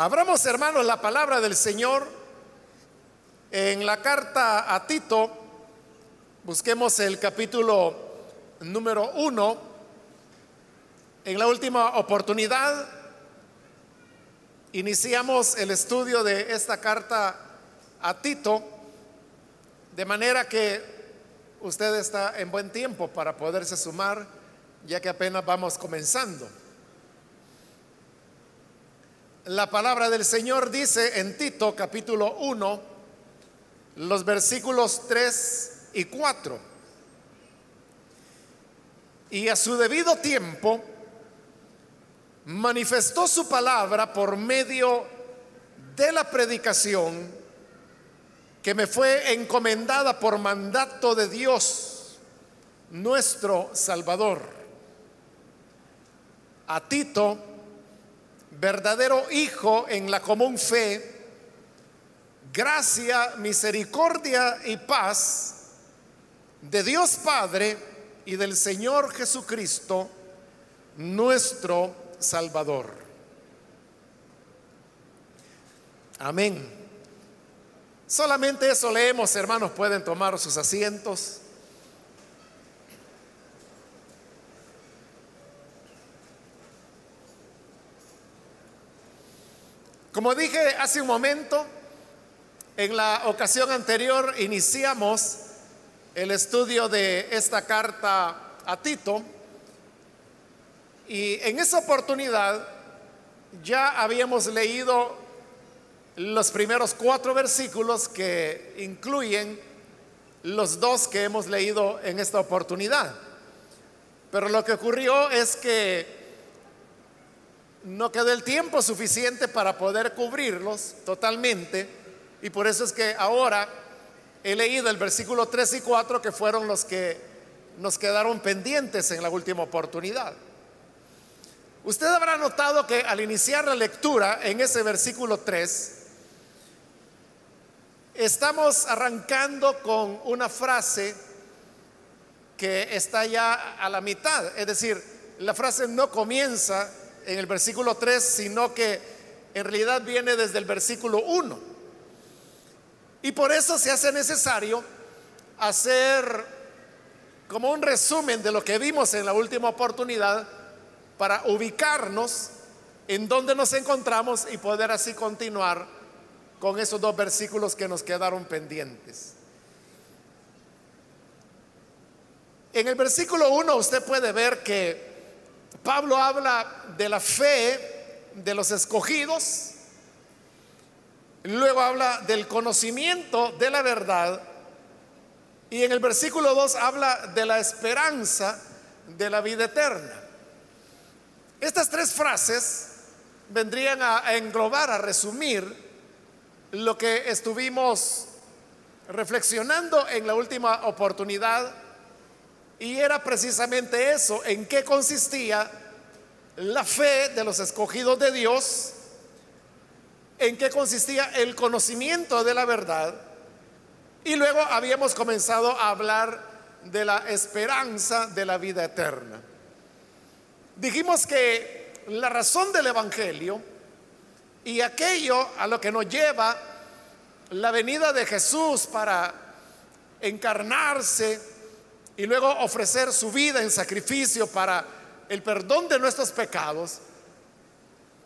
Abramos, hermanos, la palabra del Señor en la carta a Tito. Busquemos el capítulo número uno. En la última oportunidad iniciamos el estudio de esta carta a Tito, de manera que usted está en buen tiempo para poderse sumar, ya que apenas vamos comenzando. La palabra del Señor dice en Tito capítulo 1, los versículos 3 y 4. Y a su debido tiempo manifestó su palabra por medio de la predicación que me fue encomendada por mandato de Dios, nuestro Salvador. A Tito, verdadero Hijo en la común fe, gracia, misericordia y paz de Dios Padre y del Señor Jesucristo, nuestro Salvador. Amén. Solamente eso leemos, hermanos, pueden tomar sus asientos. Como dije hace un momento, en la ocasión anterior iniciamos el estudio de esta carta a Tito y en esa oportunidad ya habíamos leído los primeros cuatro versículos que incluyen los dos que hemos leído en esta oportunidad. Pero lo que ocurrió es que no quedó el tiempo suficiente para poder cubrirlos totalmente y por eso es que ahora he leído el versículo 3 y 4 que fueron los que nos quedaron pendientes en la última oportunidad. Usted habrá notado que al iniciar la lectura en ese versículo 3, estamos arrancando con una frase que está ya a la mitad, es decir, la frase no comienza en el versículo 3, sino que en realidad viene desde el versículo 1. Y por eso se hace necesario hacer como un resumen de lo que vimos en la última oportunidad para ubicarnos en donde nos encontramos y poder así continuar con esos dos versículos que nos quedaron pendientes. En el versículo 1 usted puede ver que Pablo habla de la fe de los escogidos, luego habla del conocimiento de la verdad y en el versículo 2 habla de la esperanza de la vida eterna. Estas tres frases vendrían a englobar, a resumir lo que estuvimos reflexionando en la última oportunidad y era precisamente eso, en qué consistía la fe de los escogidos de Dios, en qué consistía el conocimiento de la verdad. Y luego habíamos comenzado a hablar de la esperanza de la vida eterna. Dijimos que la razón del Evangelio y aquello a lo que nos lleva la venida de Jesús para encarnarse, y luego ofrecer su vida en sacrificio para el perdón de nuestros pecados,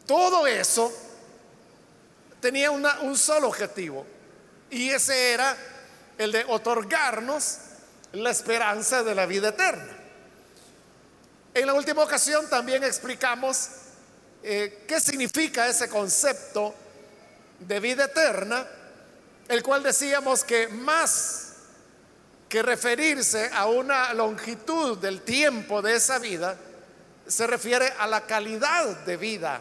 todo eso tenía un solo objetivo y ese era el de otorgarnos la esperanza de la vida eterna. En la última ocasión también explicamos eh, qué significa ese concepto de vida eterna, el cual decíamos que más que referirse a una longitud del tiempo de esa vida, se refiere a la calidad de vida,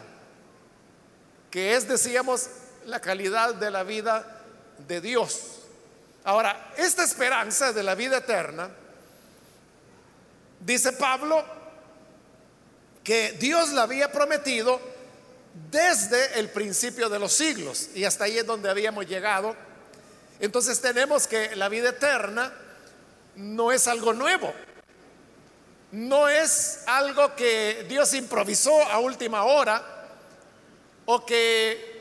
que es, decíamos, la calidad de la vida de Dios. Ahora, esta esperanza de la vida eterna, dice Pablo, que Dios la había prometido desde el principio de los siglos, y hasta ahí es donde habíamos llegado. Entonces tenemos que la vida eterna no es algo nuevo. No es algo que Dios improvisó a última hora o que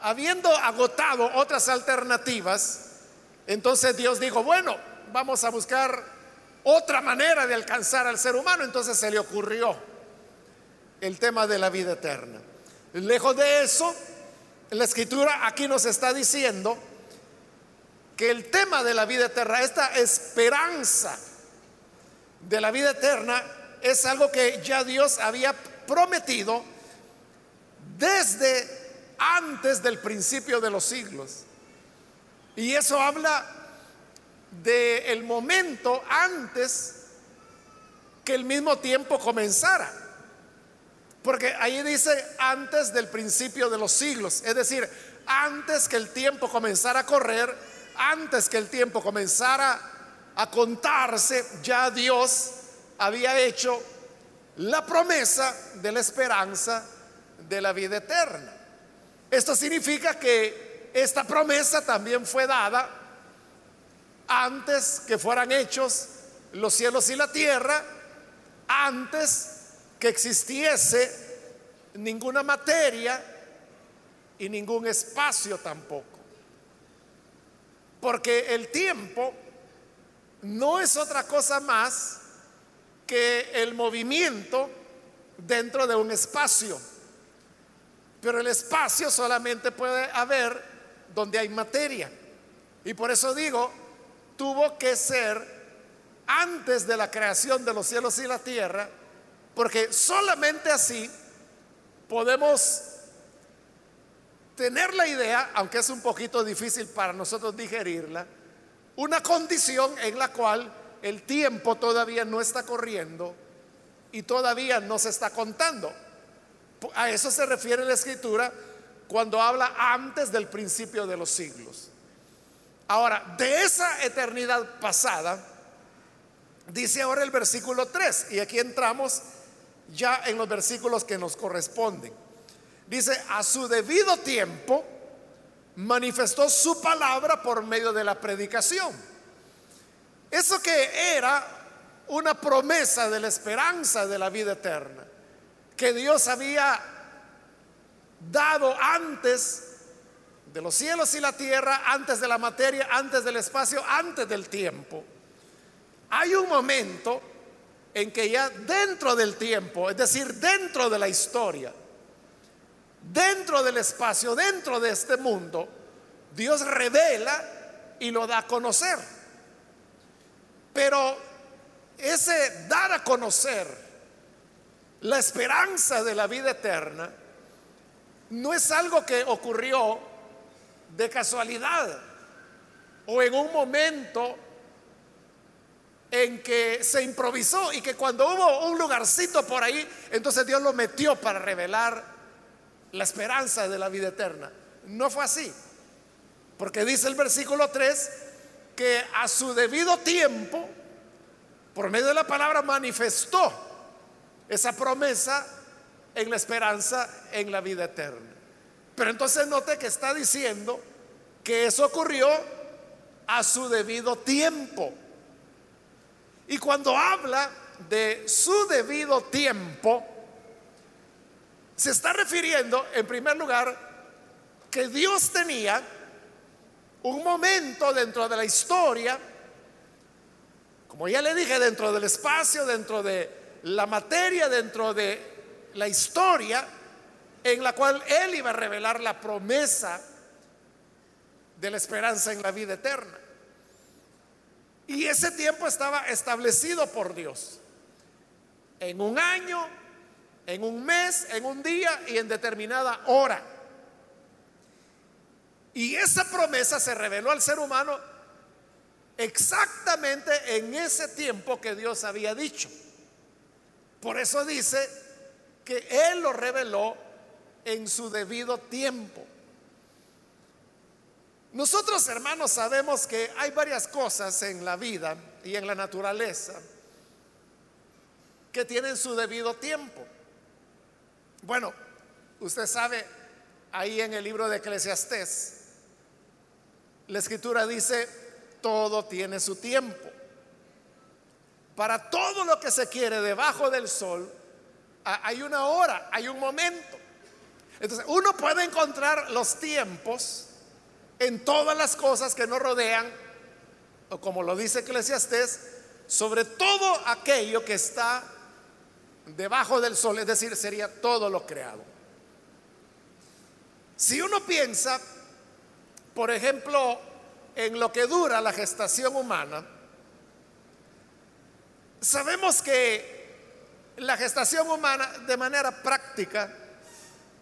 habiendo agotado otras alternativas, entonces Dios dijo, bueno, vamos a buscar otra manera de alcanzar al ser humano. Entonces se le ocurrió el tema de la vida eterna. Lejos de eso, la escritura aquí nos está diciendo que el tema de la vida eterna, esta esperanza de la vida eterna, es algo que ya Dios había prometido desde antes del principio de los siglos. Y eso habla del el momento antes que el mismo tiempo comenzara. Porque ahí dice antes del principio de los siglos, es decir, antes que el tiempo comenzara a correr, antes que el tiempo comenzara a contarse, ya Dios había hecho la promesa de la esperanza de la vida eterna. Esto significa que esta promesa también fue dada antes que fueran hechos los cielos y la tierra, antes que existiese ninguna materia y ningún espacio tampoco. Porque el tiempo no es otra cosa más que el movimiento dentro de un espacio. Pero el espacio solamente puede haber donde hay materia. Y por eso digo, tuvo que ser antes de la creación de los cielos y la tierra, porque solamente así podemos tener la idea, aunque es un poquito difícil para nosotros digerirla, una condición en la cual el tiempo todavía no está corriendo y todavía no se está contando. A eso se refiere la escritura cuando habla antes del principio de los siglos. Ahora, de esa eternidad pasada, dice ahora el versículo 3, y aquí entramos ya en los versículos que nos corresponden. Dice, a su debido tiempo manifestó su palabra por medio de la predicación. Eso que era una promesa de la esperanza de la vida eterna que Dios había dado antes de los cielos y la tierra, antes de la materia, antes del espacio, antes del tiempo. Hay un momento en que ya dentro del tiempo, es decir, dentro de la historia, dentro del espacio, dentro de este mundo, Dios revela y lo da a conocer. Pero ese dar a conocer la esperanza de la vida eterna no es algo que ocurrió de casualidad o en un momento en que se improvisó y que cuando hubo un lugarcito por ahí, entonces Dios lo metió para revelar la esperanza de la vida eterna. No fue así, porque dice el versículo 3 que a su debido tiempo, por medio de la palabra, manifestó esa promesa en la esperanza en la vida eterna. Pero entonces note que está diciendo que eso ocurrió a su debido tiempo. Y cuando habla de su debido tiempo, se está refiriendo, en primer lugar, que Dios tenía un momento dentro de la historia, como ya le dije, dentro del espacio, dentro de la materia dentro de la historia en la cual Él iba a revelar la promesa de la esperanza en la vida eterna. Y ese tiempo estaba establecido por Dios. En un año, en un mes, en un día y en determinada hora. Y esa promesa se reveló al ser humano exactamente en ese tiempo que Dios había dicho. Por eso dice que Él lo reveló en su debido tiempo. Nosotros hermanos sabemos que hay varias cosas en la vida y en la naturaleza que tienen su debido tiempo. Bueno, usted sabe, ahí en el libro de Eclesiastés, la escritura dice, todo tiene su tiempo. Para todo lo que se quiere debajo del sol, hay una hora, hay un momento. Entonces, uno puede encontrar los tiempos en todas las cosas que nos rodean, o como lo dice Eclesiastés, sobre todo aquello que está debajo del sol, es decir, sería todo lo creado. Si uno piensa, por ejemplo, en lo que dura la gestación humana, sabemos que la gestación humana de manera práctica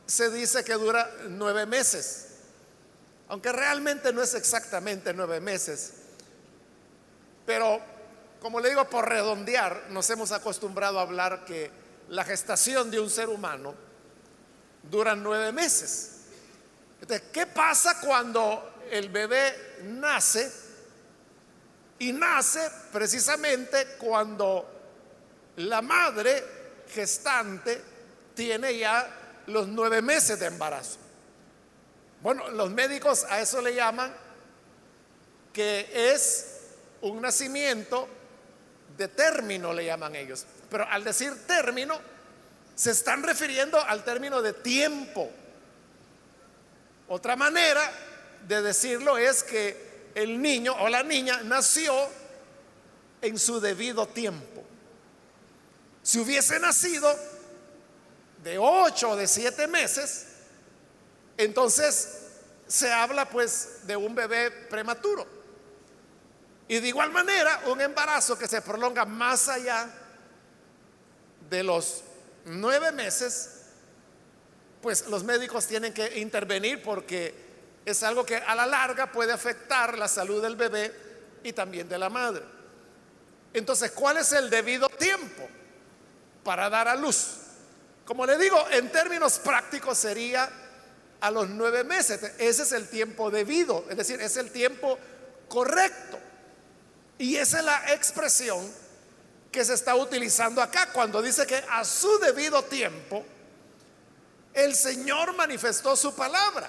se dice que dura nueve meses, aunque realmente no es exactamente nueve meses, pero como le digo, por redondear, nos hemos acostumbrado a hablar que la gestación de un ser humano dura nueve meses. Entonces, ¿qué pasa cuando el bebé nace? Y nace precisamente cuando la madre gestante tiene ya los nueve meses de embarazo. Bueno, los médicos a eso le llaman que es un nacimiento de término, le llaman ellos. Pero al decir término, se están refiriendo al término de tiempo. Otra manera de decirlo es que el niño o la niña nació en su debido tiempo. Si hubiese nacido de ocho o de siete meses, entonces se habla pues de un bebé prematuro. Y de igual manera, un embarazo que se prolonga más allá de los nueve meses, pues los médicos tienen que intervenir porque es algo que a la larga puede afectar la salud del bebé y también de la madre. Entonces, ¿cuál es el debido tiempo para dar a luz? Como le digo, en términos prácticos sería a los nueve meses. Ese es el tiempo debido, es decir, es el tiempo correcto. Y esa es la expresión que se está utilizando acá cuando dice que a su debido tiempo el Señor manifestó su palabra.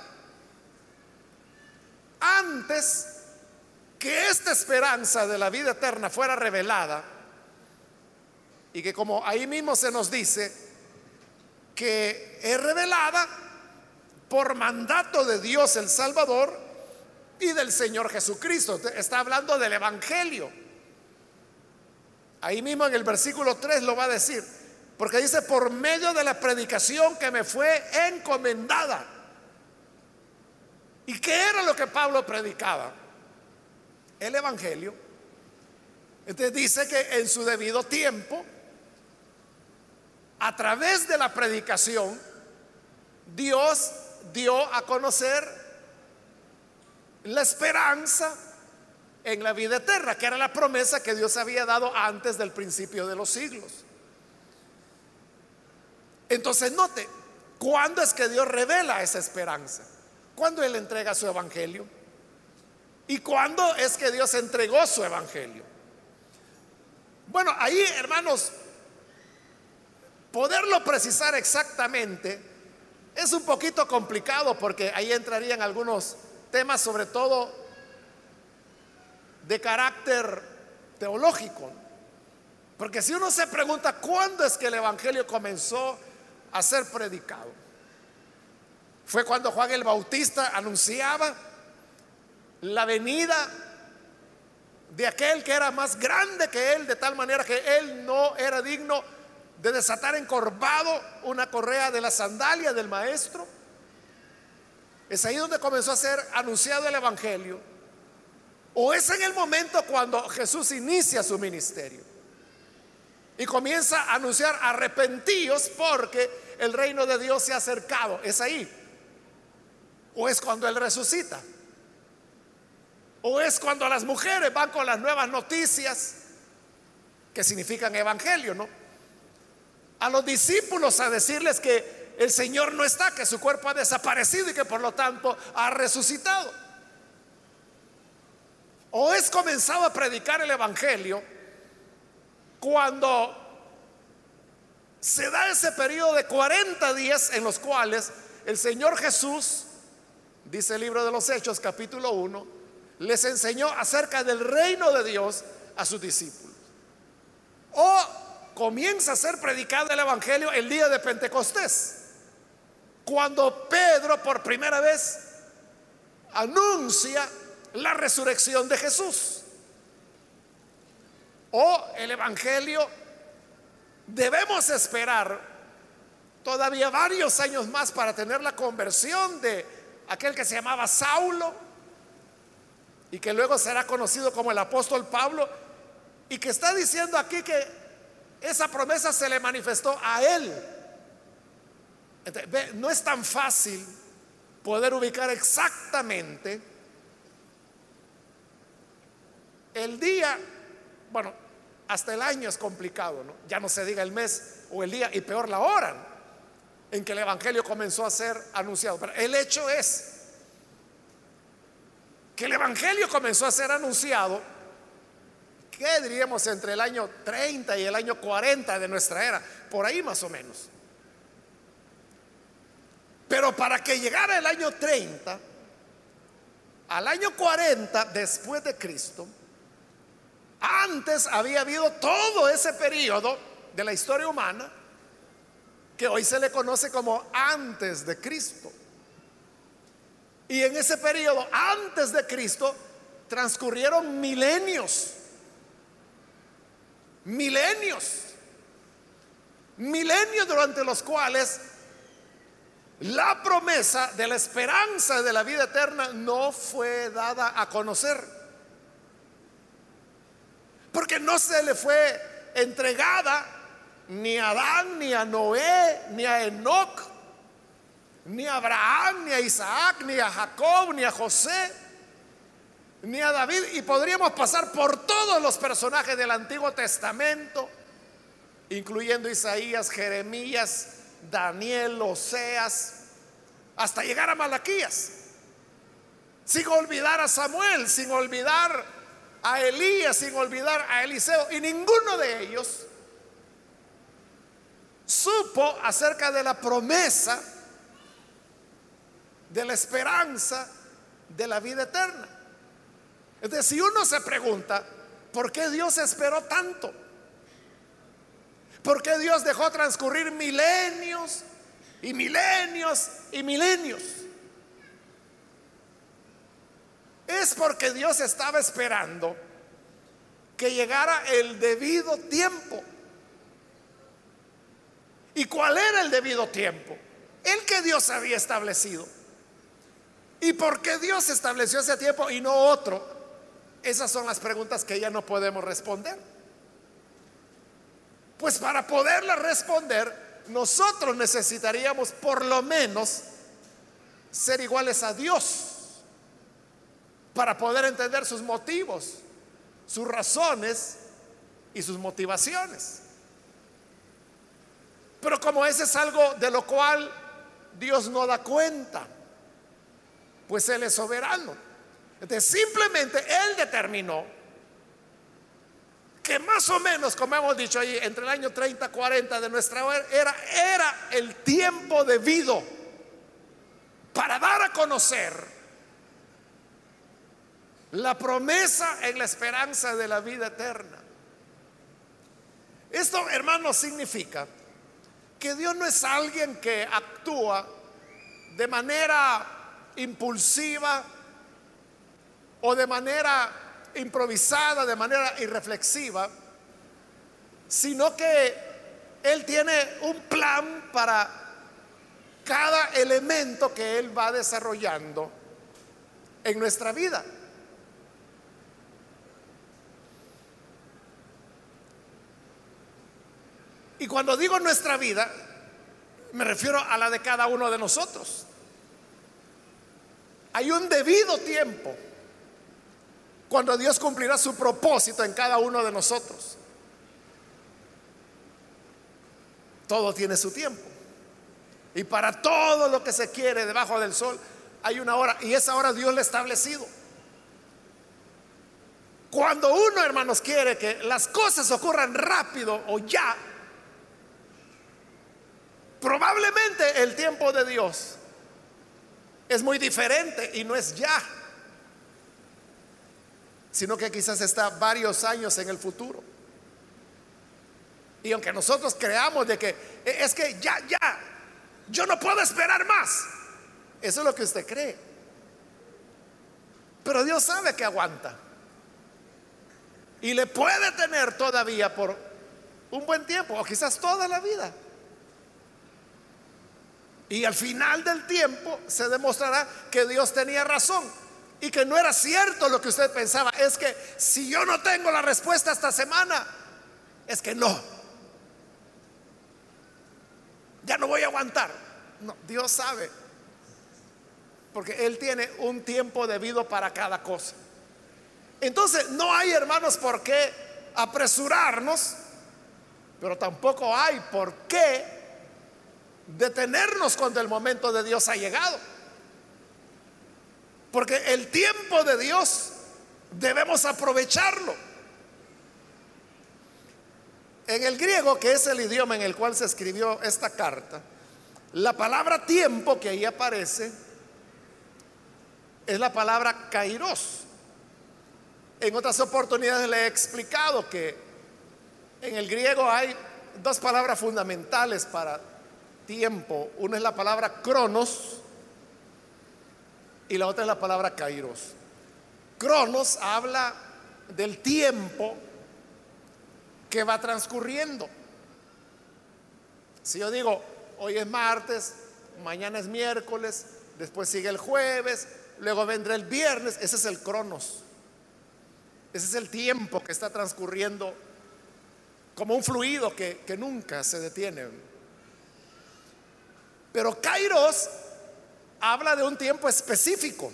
Antes que esta esperanza de la vida eterna fuera revelada, y que como ahí mismo se nos dice, que es revelada por mandato de Dios el Salvador, y del Señor Jesucristo. Está hablando del Evangelio. Ahí mismo en el versículo 3 lo va a decir. Porque dice, por medio de la predicación que me fue encomendada. ¿Y qué era lo que Pablo predicaba? El Evangelio. Entonces dice que en su debido tiempo, a través de la predicación, Dios dio a conocer la esperanza en la vida eterna, que era la promesa que Dios había dado antes del principio de los siglos. Entonces note, ¿cuándo es que Dios revela esa esperanza? ¿Cuándo Él entrega su evangelio? ¿Y cuándo es que Dios entregó su evangelio? Bueno, ahí, hermanos, poderlo precisar exactamente es un poquito complicado porque ahí entrarían algunos temas sobre todo de carácter teológico. Porque si uno se pregunta cuándo es que el Evangelio comenzó a ser predicado, fue cuando Juan el Bautista anunciaba la venida de aquel que era más grande que él, de tal manera que él no era digno de desatar encorvado una correa de la sandalia del maestro. Es ahí donde comenzó a ser anunciado el Evangelio. O es en el momento cuando Jesús inicia su ministerio y comienza a anunciar arrepentíos porque el reino de Dios se ha acercado. Es ahí. O es cuando Él resucita. O es cuando las mujeres van con las nuevas noticias que significan evangelio, ¿no? A los discípulos a decirles que el Señor no está, que su cuerpo ha desaparecido y que por lo tanto ha resucitado. O es comenzado a predicar el Evangelio cuando se da ese periodo de 40 días en los cuales el Señor Jesús, dice el libro de los Hechos capítulo 1, les enseñó acerca del reino de Dios a sus discípulos. O comienza a ser predicado el Evangelio el día de Pentecostés cuando Pedro por primera vez anuncia la resurrección de Jesús. O el Evangelio debemos esperar todavía varios años más para tener la conversión de aquel que se llamaba Saulo y que luego será conocido como el apóstol Pablo y que está diciendo aquí que esa promesa se le manifestó a él. No es tan fácil poder ubicar exactamente el día, bueno, hasta el año es complicado. Ya no se diga el mes o el día y peor la hora en que el Evangelio comenzó a ser anunciado. Pero el hecho es que el Evangelio comenzó a ser anunciado, ¿qué diríamos entre el año 30 y el año 40 de nuestra era? Por ahí más o menos. Pero para que llegara el año 30, al año 40 después de Cristo, antes había habido todo ese periodo de la historia humana que hoy se le conoce como antes de Cristo. Y en ese periodo antes de Cristo transcurrieron milenios. Milenios. Milenios durante los cuales la promesa de la esperanza de la vida eterna no fue dada a conocer porque no se le fue entregada ni a Adán, ni a Noé, ni a Enoch, ni a Abraham, ni a Isaac, ni a Jacob, ni a José, ni a David. Y podríamos pasar por todos los personajes del Antiguo Testamento, incluyendo Isaías, Jeremías, Daniel, Oseas, hasta llegar a Malaquías. Sin olvidar a Samuel, sin olvidar a Elías sin olvidar a Eliseo y ninguno de ellos supo acerca de la promesa de la esperanza de la vida eterna. Entonces, si uno se pregunta, ¿por qué Dios esperó tanto? ¿Por qué Dios dejó transcurrir milenios y milenios y milenios? Es porque Dios estaba esperando que llegara el debido tiempo. ¿Y cuál era el debido tiempo? El que Dios había establecido. ¿Y por qué Dios estableció ese tiempo y no otro? Esas son las preguntas que ya no podemos responder. Pues para poderlas responder, nosotros necesitaríamos por lo menos ser iguales a Dios para poder entender sus motivos, sus razones y sus motivaciones. Pero como ese es algo de lo cual Dios no da cuenta, pues Él es soberano. Entonces simplemente Él determinó que más o menos, como hemos dicho ahí, entre el año 30 y 40 de nuestra era, era el tiempo debido para dar a conocer la promesa en la esperanza de la vida eterna. Esto, hermanos, significa que Dios no es alguien que actúa de manera impulsiva o de manera improvisada, de manera irreflexiva, sino que Él tiene un plan para cada elemento que Él va desarrollando en nuestra vida. Y cuando digo nuestra vida, me refiero a la de cada uno de nosotros. Hay un debido tiempo cuando Dios cumplirá su propósito en cada uno de nosotros. Todo tiene su tiempo. Y para todo lo que se quiere debajo del sol hay una hora. Y esa hora Dios le ha establecido. Cuando uno, hermanos, quiere que las cosas ocurran rápido o ya, Probablemente el tiempo de Dios es muy diferente y no es ya, sino que quizás está varios años en el futuro. Y aunque nosotros creamos de que e, es que ya, ya, yo no puedo esperar más. Eso es lo que usted cree. Pero Dios sabe que aguanta. Y le puede tener todavía por un buen tiempo, o quizás toda la vida. Y al final del tiempo se demostrará que Dios tenía razón y que no era cierto lo que usted pensaba. Es que si yo no tengo la respuesta esta semana, es que no. Ya no voy a aguantar. No, Dios sabe. Porque Él tiene un tiempo debido para cada cosa. Entonces, no hay, hermanos, por qué apresurarnos, pero tampoco hay por qué detenernos cuando el momento de Dios ha llegado. Porque el tiempo de Dios debemos aprovecharlo. En el griego, que es el idioma en el cual se escribió esta carta, la palabra tiempo que ahí aparece es la palabra kairos. En otras oportunidades le he explicado que en el griego hay dos palabras fundamentales para tiempo. Una es la palabra cronos y la otra es la palabra kairos. Cronos habla del tiempo que va transcurriendo. Si yo digo, hoy es martes, mañana es miércoles, después sigue el jueves, luego vendrá el viernes, ese es el cronos. Ese es el tiempo que está transcurriendo como un fluido que, que nunca se detiene. Pero Kairos habla de un tiempo específico,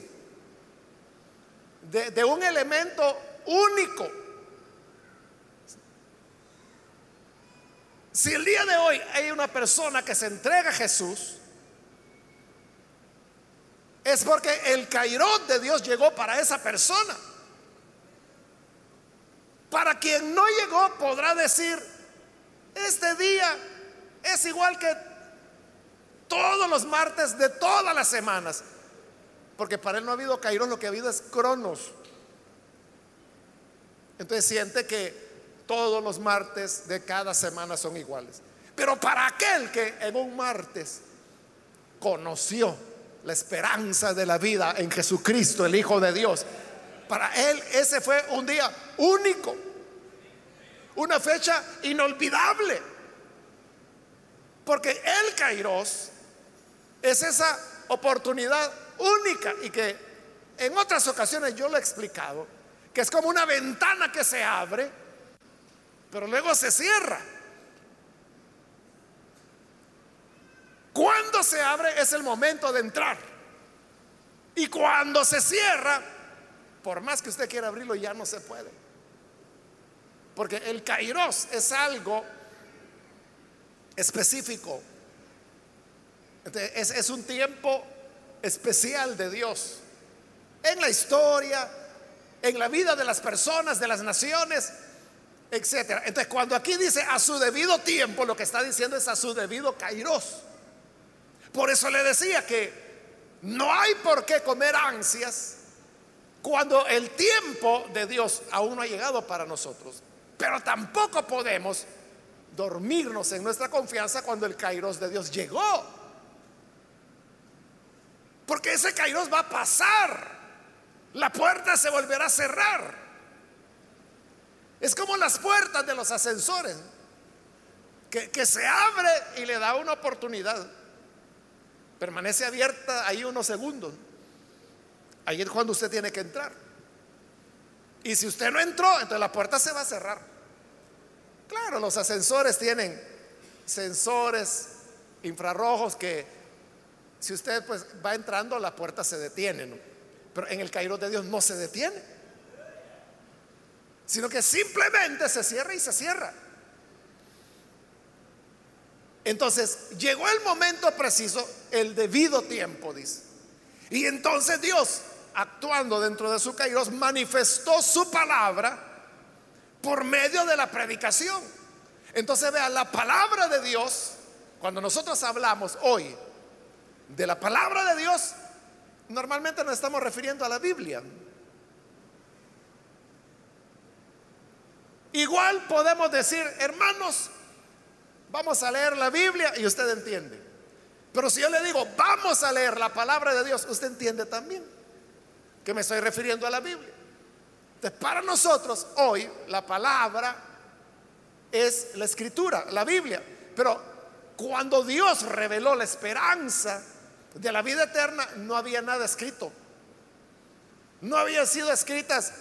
de, un elemento único. Si el día de hoy hay una persona que se entrega a Jesús, es porque el Kairos de Dios llegó para esa persona. Para quien no llegó podrá decir, este día es igual que todos los martes de todas las semanas. Porque para él no ha habido Kairos, lo que ha habido es Cronos. Entonces siente que todos los martes de cada semana son iguales. Pero para aquel que en un martes conoció la esperanza de la vida en Jesucristo, el Hijo de Dios, para él ese fue un día único, una fecha inolvidable. Porque el Kairos es esa oportunidad única y que en otras ocasiones yo lo he explicado, que es como una ventana que se abre, pero luego se cierra. Cuando se abre es el momento de entrar. Y cuando se cierra, por más que usted quiera abrirlo, ya no se puede. Porque el kairos es algo específico, es, un tiempo especial de Dios en la historia, en la vida de las personas, de las naciones, etcétera. Entonces, cuando aquí dice a su debido tiempo, lo que está diciendo es a su debido kairos. Por eso le decía que no hay por qué comer ansias cuando el tiempo de Dios aún no ha llegado para nosotros. Pero tampoco podemos dormirnos en nuestra confianza cuando el kairos de Dios llegó. Porque ese Kairos va a pasar. La puerta se volverá a cerrar. Es como las puertas de los ascensores, que, que se abre y le da una oportunidad. Permanece abierta ahí unos segundos. Ahí es cuando usted tiene que entrar. Y si usted no entró, entonces la puerta se va a cerrar. Claro, los ascensores tienen sensores infrarrojos que si usted pues va entrando, la puerta se detiene. Pero en el Cairo de Dios no se detiene, sino que simplemente se cierra y se cierra. Entonces, llegó el momento preciso, el debido tiempo, dice. Y entonces Dios, actuando dentro de su Kairos, manifestó su palabra por medio de la predicación. Entonces, vea, la palabra de Dios, cuando nosotros hablamos hoy de la palabra de Dios, normalmente nos estamos refiriendo a la Biblia. Igual podemos decir, hermanos, vamos a leer la Biblia y usted entiende. Pero si yo le digo, vamos a leer la palabra de Dios, usted entiende también que me estoy refiriendo a la Biblia. Entonces, para nosotros hoy la palabra es la escritura, la Biblia. Pero cuando Dios reveló la esperanza de la vida eterna, no había nada escrito. No habían sido escritas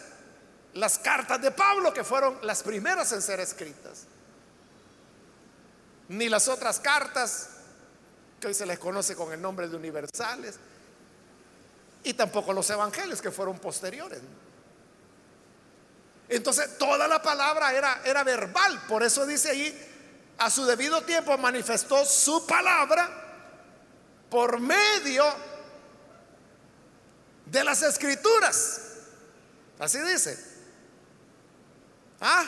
las cartas de Pablo, que fueron las primeras en ser escritas. Ni las otras cartas, que hoy se les conoce con el nombre de universales. Y tampoco los evangelios, que fueron posteriores. Entonces, toda la palabra era, verbal. Por eso dice ahí, a su debido tiempo manifestó su palabra por medio de las escrituras. Así dice. Ah,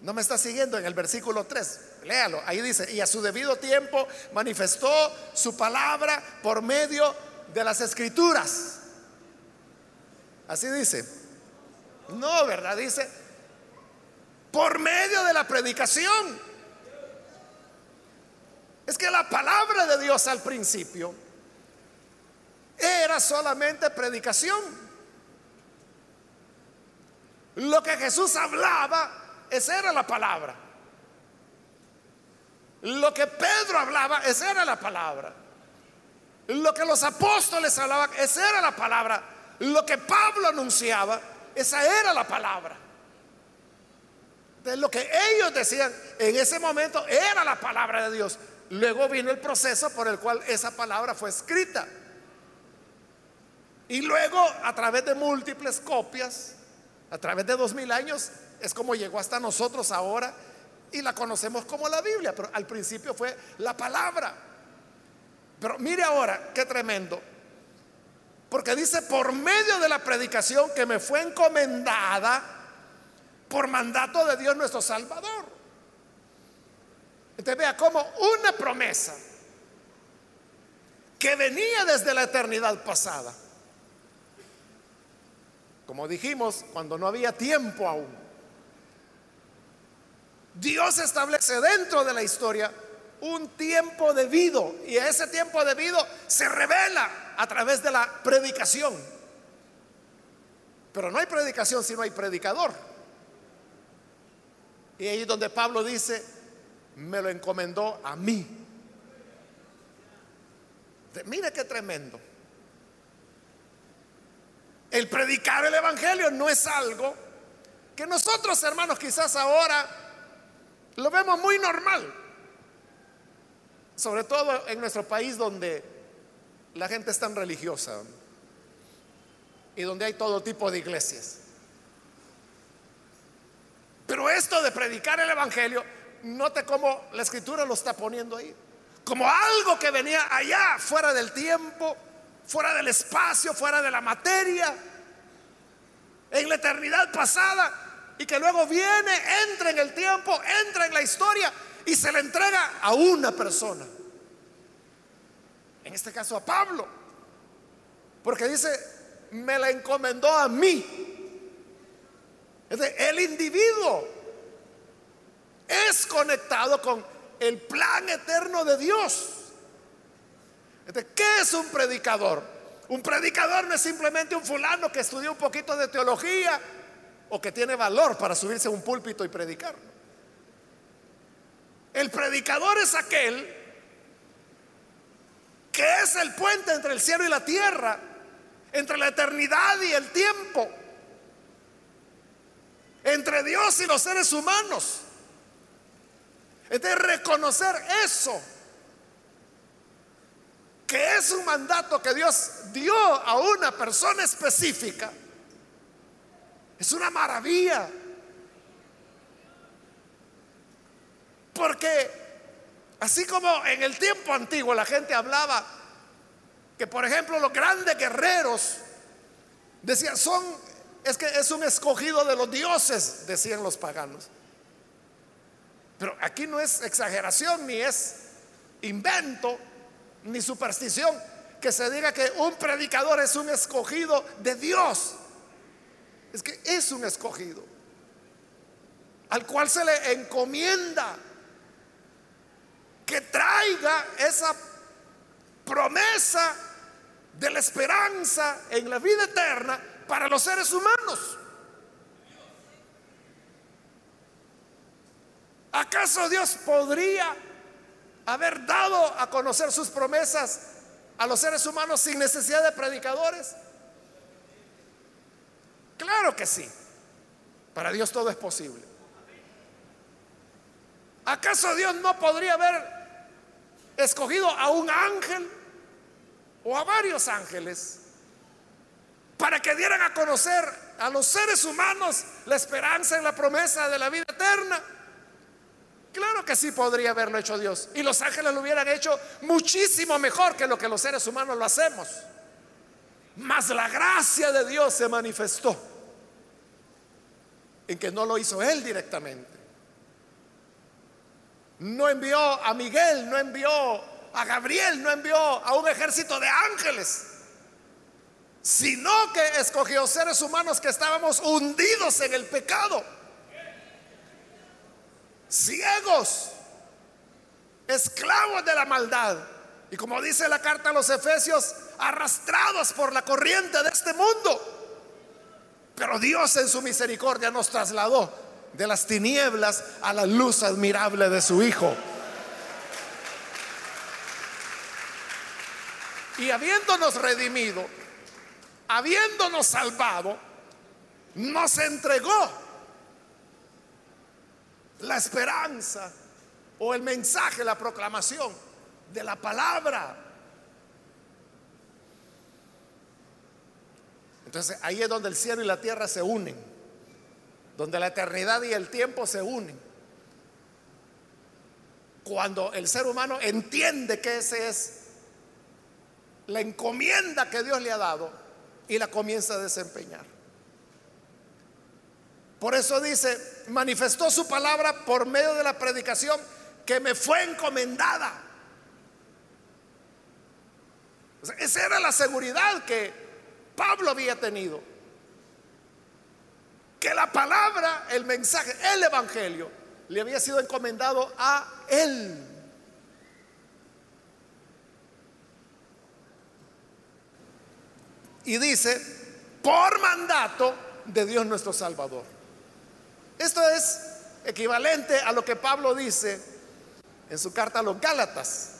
no me está siguiendo en el versículo 3. Léalo. Ahí dice, y a su debido tiempo manifestó su palabra por medio de las escrituras. Así dice. No, ¿verdad? Dice, por medio de la predicación. Es que la palabra de Dios al principio era solamente predicación. Lo que Jesús hablaba, esa era la palabra. Lo que Pedro hablaba, esa era la palabra. Lo que los apóstoles hablaban, esa era la palabra. Lo que Pablo anunciaba, esa era la palabra. De lo que ellos decían en ese momento era la palabra de Dios. Luego vino el proceso por el cual esa palabra fue escrita. Y luego, a través de múltiples copias, a través de dos mil años, es como llegó hasta nosotros ahora y la conocemos como la Biblia. Pero al principio fue la palabra. Pero mire ahora, qué tremendo. Porque dice, por medio de la predicación que me fue encomendada por mandato de Dios nuestro Salvador. Entonces vea como una promesa que venía desde la eternidad pasada. Como dijimos, cuando no había tiempo aún. Dios establece dentro de la historia un tiempo debido y ese tiempo debido se revela a través de la predicación. Pero no hay predicación si no hay predicador. Y ahí donde Pablo dice, me lo encomendó a mí. Mire qué tremendo. El predicar el Evangelio no es algo que nosotros hermanos quizás ahora lo vemos muy normal. Sobre todo en nuestro país donde la gente es tan religiosa y donde hay todo tipo de iglesias. Pero esto de predicar el Evangelio, note cómo la escritura lo está poniendo ahí. Como algo que venía allá, fuera del tiempo, fuera del espacio, fuera de la materia, en la eternidad pasada, y que luego viene, entra en el tiempo, entra en la historia y se le entrega a una persona en este caso a Pablo, porque dice, me la encomendó a mí. el individuo es conectado con el plan eterno de Dios. ¿Qué es un predicador? Un predicador no es simplemente un fulano que estudió un poquito de teología o que tiene valor para subirse a un púlpito y predicar. El predicador es aquel que es el puente entre el cielo y la tierra, entre la eternidad y el tiempo, entre Dios y los seres humanos. Es de reconocer eso, que es un mandato que Dios dio a una persona específica. Es una maravilla. Porque Así como en el tiempo antiguo la gente hablaba que, por ejemplo, los grandes guerreros decían, son, es que es un escogido de los dioses, decían los paganos. Pero aquí no es exageración, ni es invento, ni superstición, que se diga que un predicador es un escogido de Dios. Es que es un escogido, al cual se le encomienda que traiga esa promesa de la esperanza en la vida eterna para los seres humanos. ¿Acaso Dios podría haber dado a conocer sus promesas a los seres humanos sin necesidad de predicadores? Claro que sí. Para Dios todo es posible. ¿Acaso Dios no podría haber escogido a un ángel o a varios ángeles para que dieran a conocer a los seres humanos la esperanza en la promesa de la vida eterna? Claro que sí podría haberlo hecho Dios. Y los ángeles lo hubieran hecho muchísimo mejor que lo que los seres humanos lo hacemos. Mas la gracia de Dios se manifestó en que no lo hizo Él directamente. No envió a Miguel, no envió a Gabriel, no envió a un ejército de ángeles, sino que escogió seres humanos que estábamos hundidos en el pecado ciegos, esclavos de la maldad. Y como dice la carta a los Efesios, arrastrados por la corriente de este mundo. Pero Dios en su misericordia nos trasladó de las tinieblas a la luz admirable de su Hijo. Y habiéndonos redimido, habiéndonos salvado, nos entregó la esperanza o el mensaje, la proclamación de la palabra. Entonces ahí es donde el cielo y la tierra se unen, donde la eternidad y el tiempo se unen. Cuando el ser humano entiende que esa es la encomienda que Dios le ha dado y la comienza a desempeñar. Por eso dice, manifestó su palabra por medio de la predicación que me fue encomendada. esa era la seguridad que Pablo había tenido. Que la palabra, el mensaje, el evangelio, le había sido encomendado a él. Y dice, por mandato de Dios nuestro Salvador. Esto es equivalente a lo que Pablo dice en su carta a los Gálatas,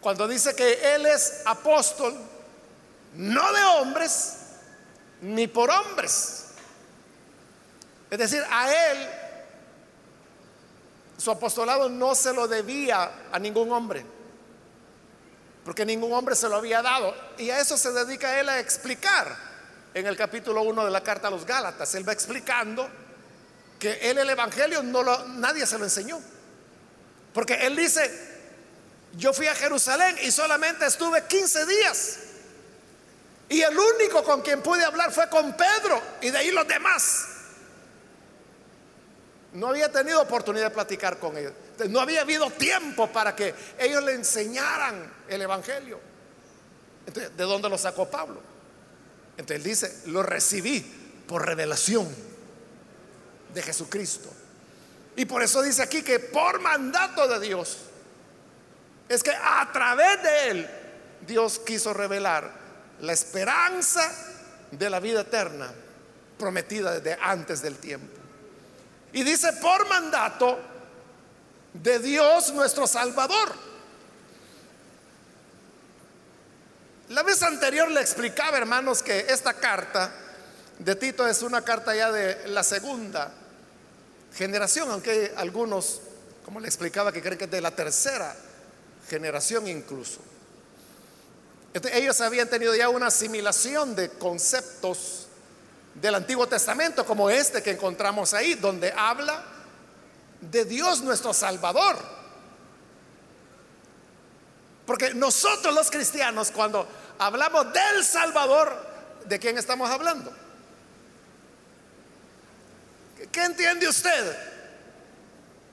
cuando dice que Él es apóstol no de hombres ni por hombres. Es decir, a Él su apostolado no se lo debía a ningún hombre, porque ningún hombre se lo había dado. Y a eso se dedica Él a explicar en el capítulo 1 de la carta a los Gálatas. Él va explicando que él el Evangelio no lo, nadie se lo enseñó. Porque él dice, yo fui a Jerusalén y solamente estuve 15 días. Y el único con quien pude hablar fue con Pedro y de ahí los demás. No había tenido oportunidad de platicar con ellos. No había habido tiempo para que ellos le enseñaran el Evangelio. Entonces, ¿de dónde lo sacó Pablo? Entonces él dice, lo recibí por revelación de Jesucristo. Y por eso dice aquí que por mandato de Dios, es que a través de él Dios quiso revelar la esperanza de la vida eterna prometida desde antes del tiempo. Y dice por mandato de Dios nuestro Salvador. La vez anterior le explicaba, hermanos, que esta carta de Tito es una carta ya de la segunda generación, aunque algunos, como le explicaba, que creen que es de la tercera generación incluso. ellos habían tenido ya una asimilación de conceptos del Antiguo Testamento, como este que encontramos ahí, donde habla de Dios nuestro Salvador porque nosotros los cristianos, cuando hablamos del Salvador, ¿de quién estamos hablando? ¿Qué entiende usted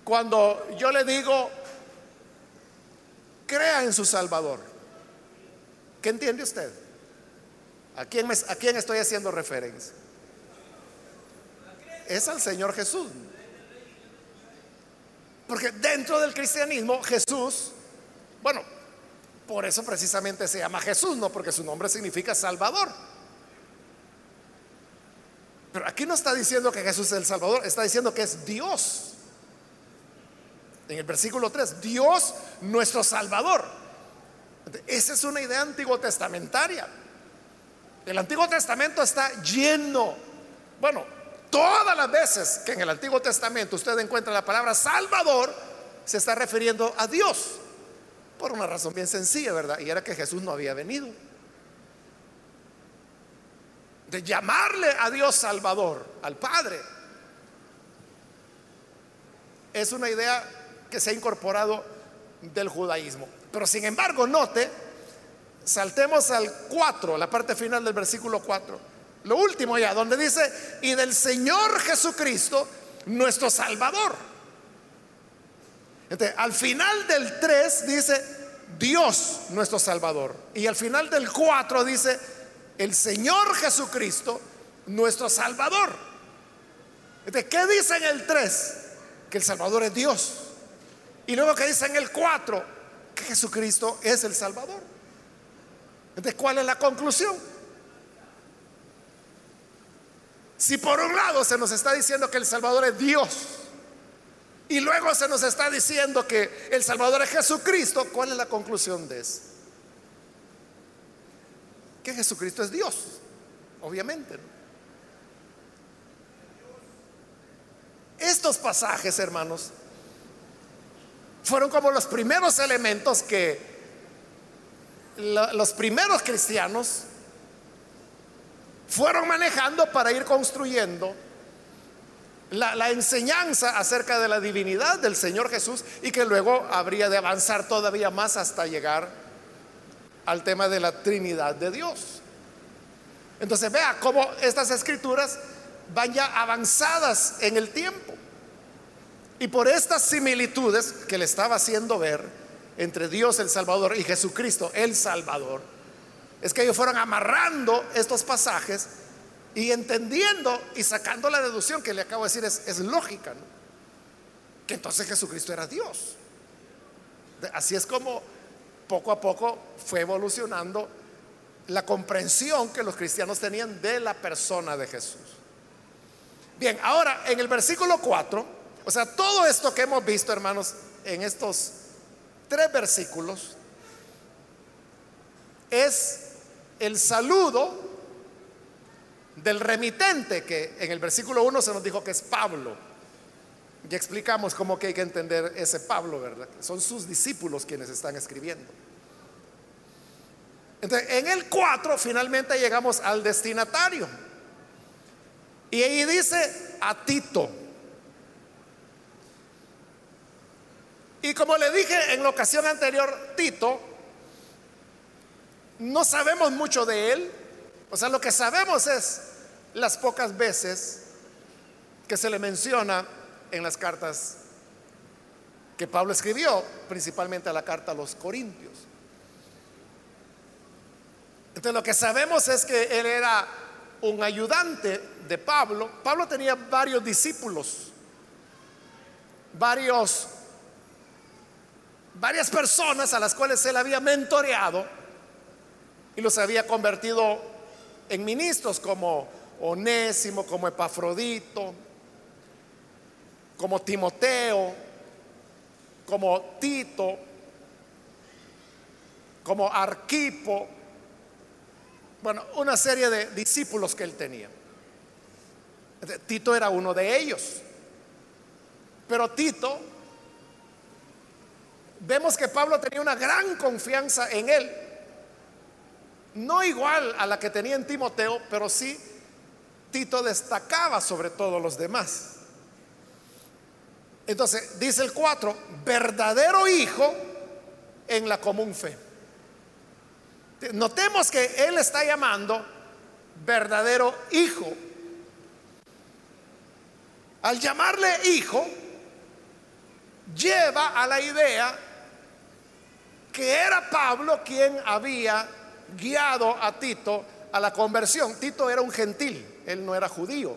cuando yo le digo, crea en su Salvador? ¿Qué entiende usted? ¿A quién, ¿A quién estoy haciendo referencia? Es al Señor Jesús. Porque dentro del cristianismo Jesús, bueno, por eso precisamente se llama Jesús, no porque su nombre significa Salvador. Pero aquí no está diciendo que Jesús es el Salvador, está diciendo que es Dios. En el versículo 3, Dios nuestro Salvador. Esa es una idea antiguo testamentaria. El Antiguo Testamento está lleno, bueno, todas las veces que en el Antiguo Testamento usted encuentra la palabra Salvador, se está refiriendo a Dios. Por una razón bien sencilla, ¿verdad? Y era que Jesús no había venido. De llamarle a Dios Salvador, al Padre, es una idea que se ha incorporado del judaísmo. Pero sin embargo, note, saltemos al 4, la parte final del versículo 4. Lo último ya, donde dice, y del Señor Jesucristo, nuestro Salvador. Entonces, al final del 3 dice, Dios nuestro Salvador. Y al final del 4 dice, el Señor Jesucristo, nuestro Salvador. Entonces, ¿qué dice en el 3? Que el Salvador es Dios. Y luego que dice en el 4, que Jesucristo es el Salvador. Entonces, ¿cuál es la conclusión? Si por un lado se nos está diciendo que el Salvador es Dios y luego se nos está diciendo que el Salvador es Jesucristo, ¿cuál es la conclusión de eso? Que Jesucristo es Dios, obviamente. Estos pasajes, hermanos, fueron como los primeros elementos que los primeros cristianos fueron manejando para ir construyendo la, enseñanza acerca de la divinidad del Señor Jesús y que luego habría de avanzar todavía más hasta llegar al tema de la Trinidad de Dios. Entonces vea cómo estas escrituras van ya avanzadas en el tiempo. Y por estas similitudes que le estaba haciendo ver entre Dios el Salvador y Jesucristo el Salvador, es que ellos fueron amarrando estos pasajes y entendiendo y sacando la deducción que le acabo de decir es, lógica, que entonces Jesucristo era Dios. Así es como poco a poco fue evolucionando la comprensión que los cristianos tenían de la persona de Jesús. Bien, ahora en el versículo 4 o sea, todo esto que hemos visto, hermanos, en estos tres versículos, es el saludo del remitente, que en el versículo 1 se nos dijo que es Pablo. Ya explicamos cómo que hay que entender ese Pablo, ¿verdad? Son sus discípulos quienes están escribiendo. Entonces, en el 4 finalmente llegamos al destinatario. Y ahí dice a Tito. Y como le dije en la ocasión anterior, Tito, no sabemos mucho de él. O sea, lo que sabemos es las pocas veces que se le menciona en las cartas que Pablo escribió, principalmente a la carta a los Corintios. Entonces lo que sabemos es que él era un ayudante de Pablo. Pablo tenía varios discípulos, varios varias personas a las cuales él había mentoreado y los había convertido en ministros como Onésimo, como Epafrodito, como Timoteo, como Tito, como Arquipo, bueno, una serie de discípulos que él tenía. Tito era uno de ellos. Pero Tito vemos que Pablo tenía una gran confianza en él. No igual a la que tenía en Timoteo, pero sí Tito destacaba sobre todos los demás. Entonces, dice el 4, verdadero hijo en la común fe. Notemos que él está llamando verdadero hijo. Al llamarle hijo, lleva a la idea que era Pablo quien había guiado a Tito a la conversión. Tito era un gentil, él no era judío.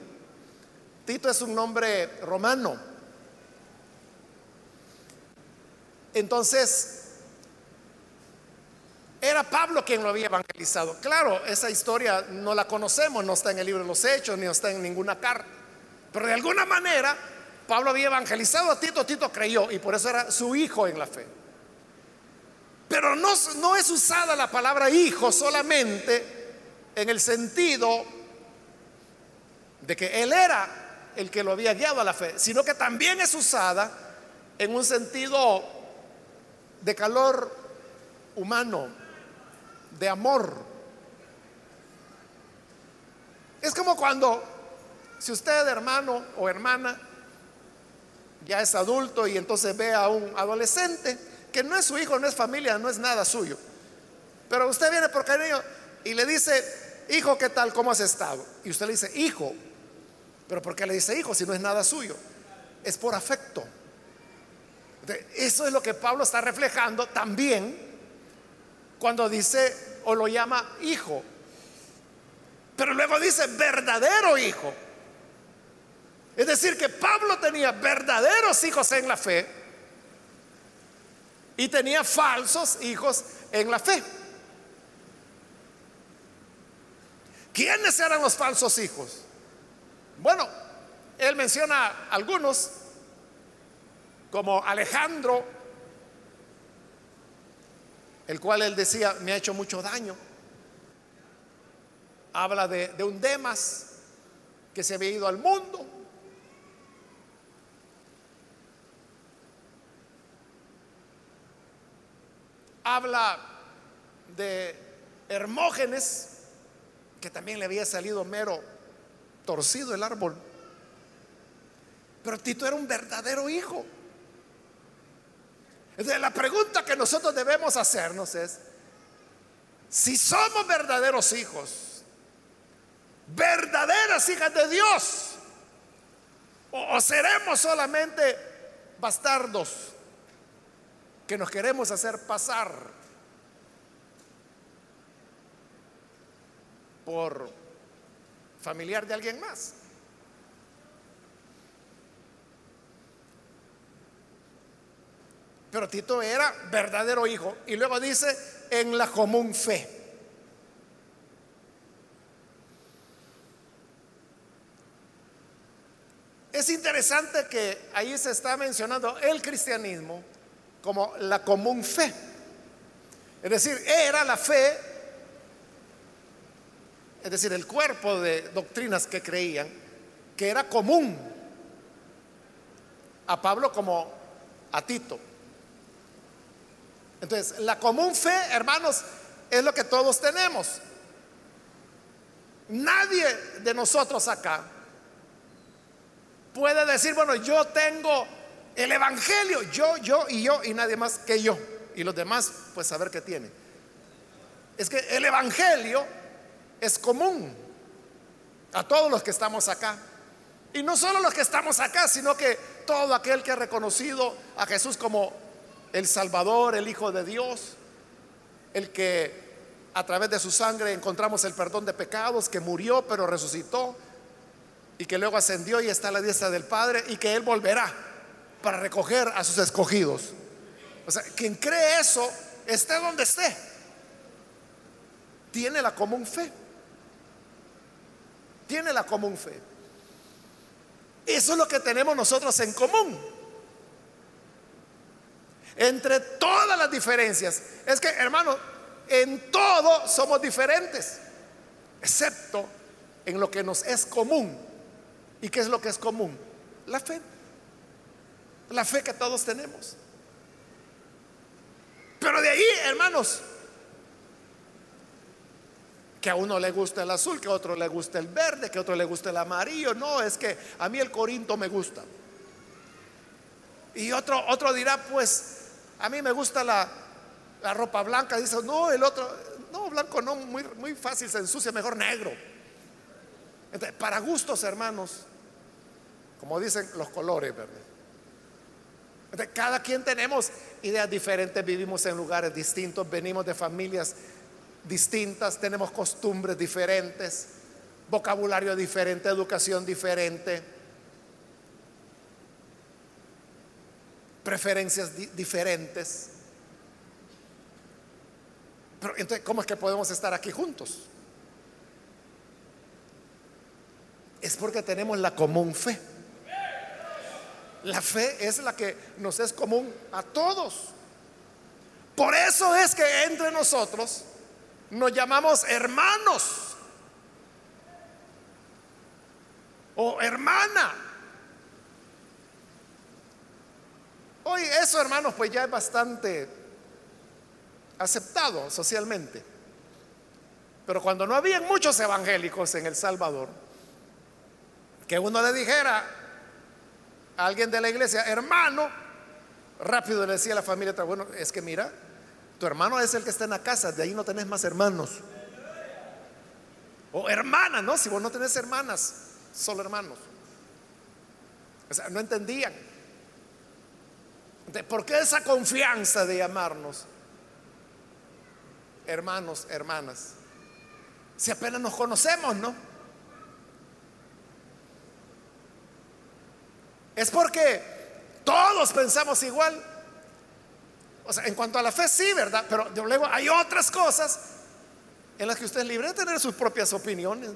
Tito es un nombre romano. Entonces, era Pablo quien lo había evangelizado. Claro, esa historia no la conocemos, no está en el libro de los Hechos, ni está en ninguna carta. Pero de alguna manera, Pablo había evangelizado a Tito, Tito creyó y por eso era su hijo en la fe. Pero no, no es usada la palabra hijo solamente en el sentido de que él era el que lo había guiado a la fe, sino que también es usada en un sentido de calor humano, de amor. Es como cuando, si usted hermano o hermana ya es adulto y entonces ve a un adolescente que no es su hijo, no es familia, no es nada suyo, pero usted viene por cariño y le dice, hijo, ¿qué tal? ¿Cómo has estado? Y usted le dice, hijo, pero ¿por qué le dice hijo si no es nada suyo? Es por afecto. Eso es lo que Pablo está reflejando también cuando dice o lo llama hijo. Pero luego dice verdadero hijo. Es decir, que Pablo tenía verdaderos hijos en la fe y tenía falsos hijos en la fe. ¿Quiénes eran los falsos hijos? Bueno, él menciona algunos como Alejandro, el cual él decía, me ha hecho mucho daño. Habla de, de un Demas que se había ido al mundo. Habla de Hermógenes, que también le había salido mero torcido el árbol. Pero Tito era un verdadero hijo. Entonces, la pregunta que nosotros debemos hacernos es, si somos verdaderos hijos, verdaderas hijas de Dios, o, seremos solamente bastardos que nos queremos hacer pasar por familiar de alguien más. Pero Tito era verdadero hijo. Y luego dice, en la común fe. Es interesante que ahí se está mencionando el cristianismo como la común fe. Es decir, era la fe, es decir, el cuerpo de doctrinas que creían, que era común a Pablo como a Tito. Entonces, la común fe, hermanos, es lo que todos tenemos. Nadie de nosotros acá puede decir, bueno, yo tengo el Evangelio, yo, yo y yo y nadie más que yo. Y los demás, pues saber qué tiene. Es que el Evangelio es común a todos los que estamos acá. Y no solo los que estamos acá, sino que todo aquel que ha reconocido a Jesús como el Salvador, el Hijo de Dios, el que a través de su sangre encontramos el perdón de pecados, que murió pero resucitó y que luego ascendió y está a la diestra del Padre y que Él volverá para recoger a sus escogidos. O sea, quien cree eso, esté donde esté, tiene la común fe. Tiene la común fe. Eso es lo que tenemos nosotros en común entre todas las diferencias. Es que, hermano, en todo somos diferentes, excepto en lo que nos es común. ¿Y qué es lo que es común? La fe. La fe que todos tenemos. Pero de ahí, hermanos, que a uno le gusta el azul, que a otro le gusta el verde, que a otro le gusta el amarillo. No, es que a mí el corinto me gusta. Y otro, otro dirá, pues a mí me gusta la, ropa blanca. Dice, no, el otro, no, blanco no, muy, muy fácil, se ensucia, mejor negro. Entonces, para gustos, hermanos, como dicen los colores, ¿verdad? Entonces, cada quien tenemos ideas diferentes, vivimos en lugares distintos, venimos de familias distintas, tenemos costumbres diferentes, vocabulario diferente, educación diferente. preferencias diferentes. Pero entonces, ¿cómo es que podemos estar aquí juntos? Es porque tenemos la común fe. La fe es la que nos es común a todos. Por eso es que entre nosotros nos llamamos hermanos o hermana. Hoy eso, hermanos, pues ya es bastante aceptado socialmente. Pero cuando no habían muchos evangélicos en El Salvador, que uno le dijera a alguien de la iglesia, hermano, rápido le decía a la familia, bueno, es que mira, tu hermano es el que está en la casa, de ahí no tenés más hermanos. O hermana, ¿no? Si vos no tenés hermanas, solo hermanos. O sea, no entendían. ¿Por qué esa confianza de llamarnos hermanos, hermanas? Si apenas nos conocemos, ¿no? Es porque todos pensamos igual. O sea, en cuanto a la fe, sí, ¿verdad? Pero luego hay otras cosas en las que usted es libre de tener sus propias opiniones.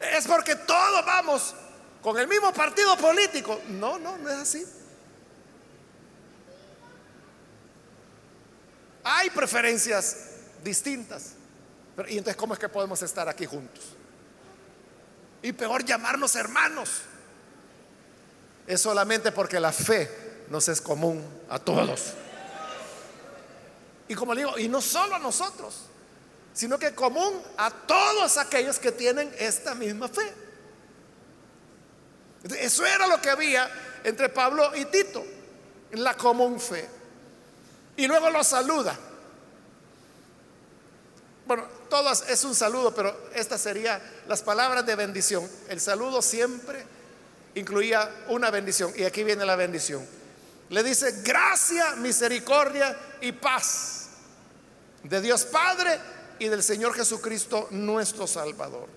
Es porque todos vamos con el mismo partido político. No, no, no es así. Hay preferencias distintas. Pero, ¿Y entonces cómo es que podemos estar aquí juntos? Y peor llamarnos hermanos. Es solamente porque la fe nos es común a todos. Y como digo, y no solo a nosotros, sino que común a todos aquellos que tienen esta misma fe. Eso era lo que había entre Pablo y Tito, la común fe. Y luego lo saluda. Bueno, todas es un saludo, pero esta sería las palabras de bendición. El saludo siempre incluía una bendición. Y aquí viene la bendición. Le dice, gracia, misericordia y paz de Dios Padre y del Señor Jesucristo nuestro Salvador.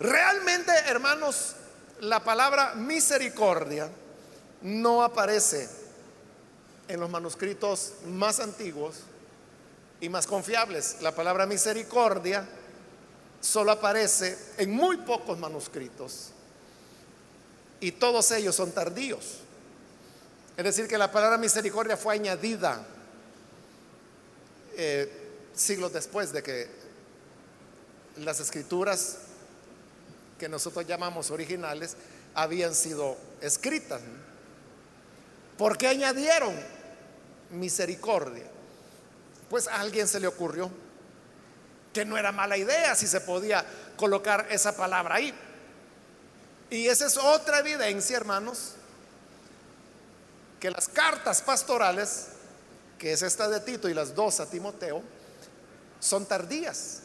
Realmente, hermanos, la palabra misericordia no aparece en los manuscritos más antiguos y más confiables. La palabra misericordia solo aparece en muy pocos manuscritos y todos ellos son tardíos. Es decir, que la palabra misericordia fue añadida eh, siglos después de que las escrituras que nosotros llamamos originales habían sido escritas. ¿Por qué añadieron misericordia? Pues a alguien se le ocurrió que no era mala idea si se podía colocar esa palabra ahí. Y esa es otra evidencia, hermanos, que las cartas pastorales, que es esta de Tito y las dos a Timoteo, son tardías.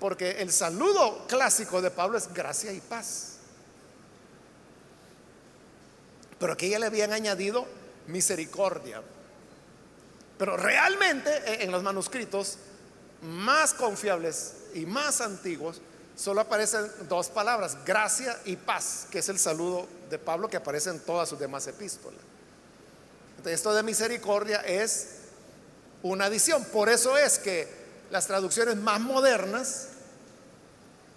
Porque el saludo clásico de Pablo es gracia y paz. Pero aquí ya le habían añadido misericordia. Pero realmente eh, en los manuscritos más confiables y más antiguos solo aparecen dos palabras, gracia y paz, que es el saludo de Pablo que aparece en todas sus demás epístolas. esto de misericordia es una adición. Por eso es que las traducciones más modernas,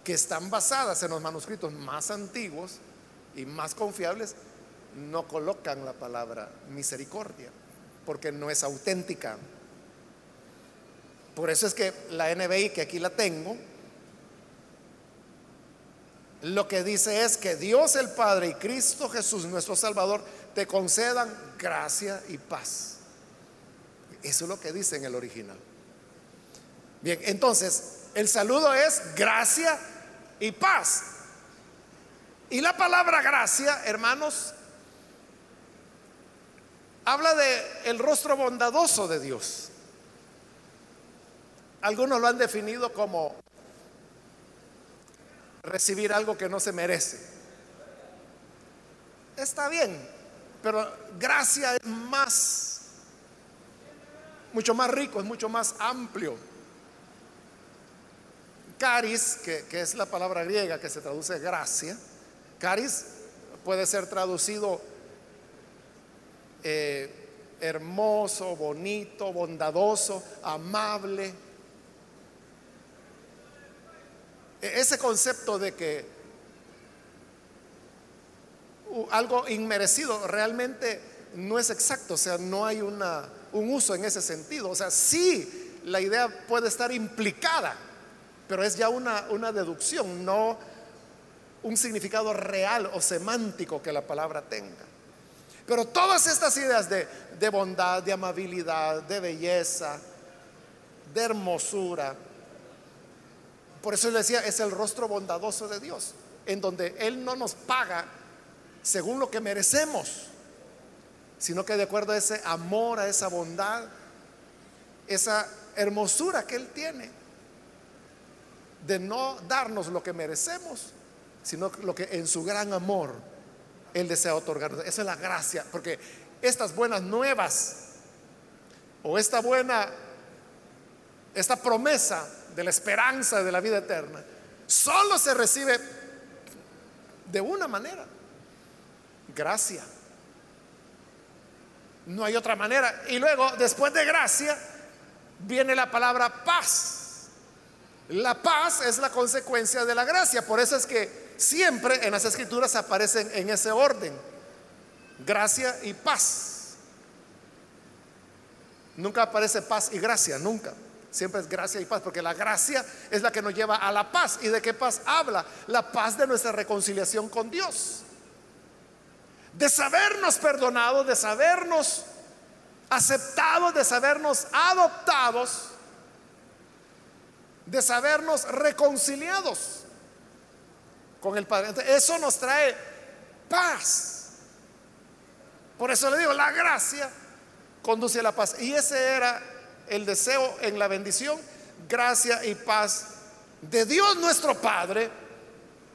que están basadas en los manuscritos más antiguos y más confiables, no colocan la palabra misericordia, porque no es auténtica. Por eso es que la NBI, que aquí la tengo, lo que dice es que Dios el Padre y Cristo Jesús, nuestro Salvador, te concedan gracia y paz. Eso es lo que dice en el original. Bien, entonces, el saludo es gracia y paz. Y la palabra gracia, hermanos, habla de el rostro bondadoso de Dios. Algunos lo han definido como recibir algo que no se merece. Está bien, pero gracia es más, mucho más rico, es mucho más amplio. Caris, que, es la palabra griega que se traduce gracia, caris puede ser traducido eh, hermoso, bonito, bondadoso, amable. Ese concepto de que algo inmerecido realmente no es exacto, o sea, no hay una, un uso en ese sentido. O sea, sí, la idea puede estar implicada, pero es ya una, una deducción, no un significado real o semántico que la palabra tenga. Pero todas estas ideas de, de bondad, de amabilidad, de belleza, de hermosura, por eso le decía, es el rostro bondadoso de Dios, en donde Él no nos paga según lo que merecemos, sino que de acuerdo a ese amor, a esa bondad, esa hermosura que Él tiene, de no darnos lo que merecemos, sino lo que en su gran amor Él desea otorgarnos. Esa es la gracia, porque estas buenas nuevas o esta buena, esta promesa de la esperanza de la vida eterna, solo se recibe de una manera, gracia. No hay otra manera. Y luego, después de gracia, viene la palabra paz. La paz es la consecuencia de la gracia. Por eso es que siempre en las escrituras aparecen en ese orden. Gracia y paz. Nunca aparece paz y gracia, nunca. Siempre es gracia y paz, porque la gracia es la que nos lleva a la paz. ¿Y de qué paz habla? La paz de nuestra reconciliación con Dios de sabernos perdonados, de sabernos aceptados, de sabernos adoptados, de sabernos reconciliados con el Padre. eso nos trae paz. Por eso le digo, la gracia conduce a la paz. Y ese era el deseo en la bendición, gracia y paz de Dios nuestro Padre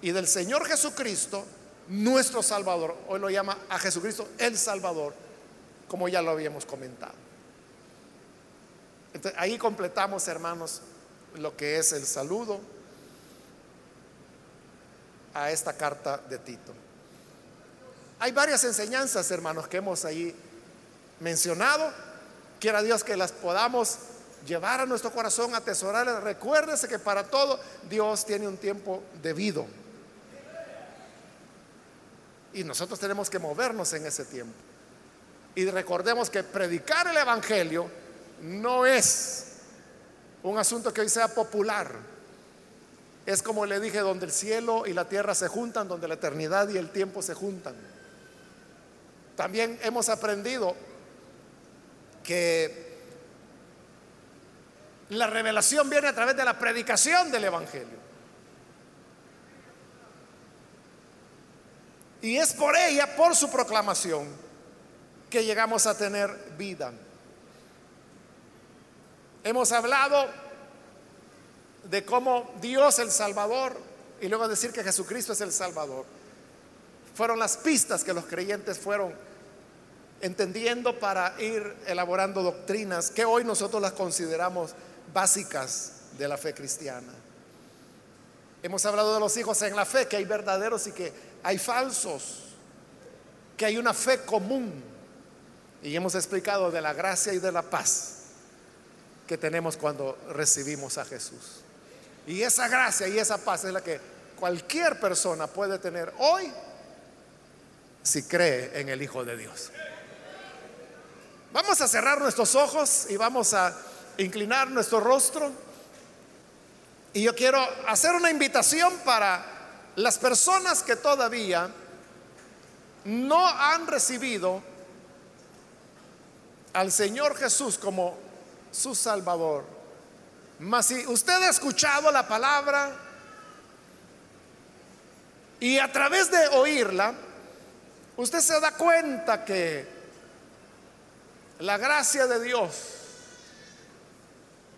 y del Señor Jesucristo nuestro Salvador. Hoy lo llama a Jesucristo el Salvador, como ya lo habíamos comentado. Ahí completamos, hermanos, lo que es el saludo a esta carta de Tito. Hay varias enseñanzas, hermanos, que hemos ahí mencionado. Quiera Dios que las podamos llevar a nuestro corazón, atesorarlas. Recuérdese que para todo Dios tiene un tiempo debido. Y nosotros tenemos que movernos en ese tiempo. Y recordemos que predicar el Evangelio no es un asunto que hoy sea popular. Es como le dije, donde el cielo y la tierra se juntan, donde la eternidad y el tiempo se juntan. También hemos aprendido que la revelación viene a través de la predicación del Evangelio. Y es por ella, por su proclamación, que llegamos a tener vida. Hemos hablado de cómo Dios el Salvador y luego decir que Jesucristo es el Salvador. Fueron las pistas que los creyentes fueron entendiendo para ir elaborando doctrinas que hoy nosotros las consideramos básicas de la fe cristiana. Hemos hablado de los hijos en la fe, que hay verdaderos y que hay falsos, que hay una fe común. Y hemos explicado de la gracia y de la paz que tenemos cuando recibimos a Jesús. Y esa gracia y esa paz es la que cualquier persona puede tener hoy si cree en el Hijo de Dios. Vamos a cerrar nuestros ojos y vamos a inclinar nuestro rostro. Y yo quiero hacer una invitación para las personas que todavía no han recibido al Señor Jesús como su Salvador, mas si usted ha escuchado la palabra y a través de oírla, usted se da cuenta que la gracia de Dios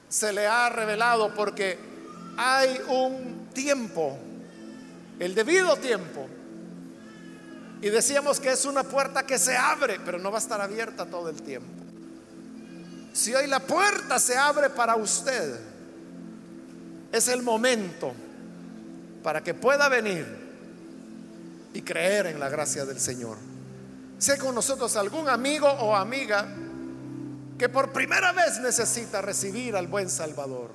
se le ha revelado porque hay un tiempo el debido tiempo. Y decíamos que es una puerta que se abre, pero no va a estar abierta todo el tiempo. Si hoy la puerta se abre para usted, es el momento para que pueda venir y creer en la gracia del Señor. Sé con nosotros algún amigo o amiga que por primera vez necesita recibir al buen Salvador.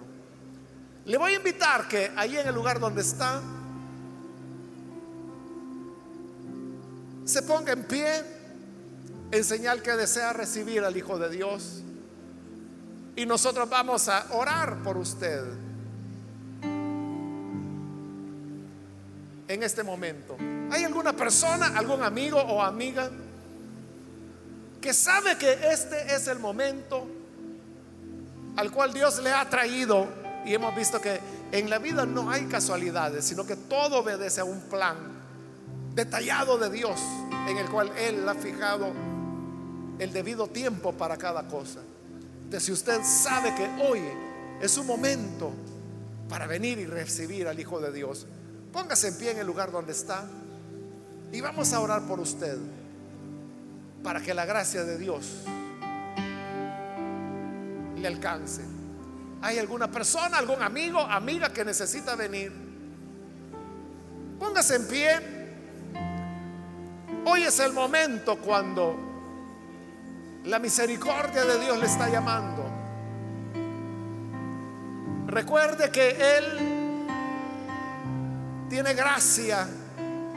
Le voy a invitar que ahí en el lugar donde está, se ponga en pie en señal que desea recibir al Hijo de Dios. Y nosotros vamos a orar por usted en este momento. ¿Hay alguna persona, algún amigo o amiga que sabe que este es el momento al cual Dios le ha traído? Y hemos visto que en la vida no hay casualidades, sino que todo obedece a un plan detallado de Dios en el cual Él ha fijado el debido tiempo para cada cosa. Entonces, si usted sabe que hoy es un momento para venir y recibir al Hijo de Dios, póngase en pie en el lugar donde está y vamos a orar por usted para que la gracia de Dios le alcance. ¿Hay alguna persona, algún amigo, amiga que necesita venir? Póngase en pie. Hoy es el momento cuando la misericordia de Dios le está llamando. Recuerde que Él tiene gracia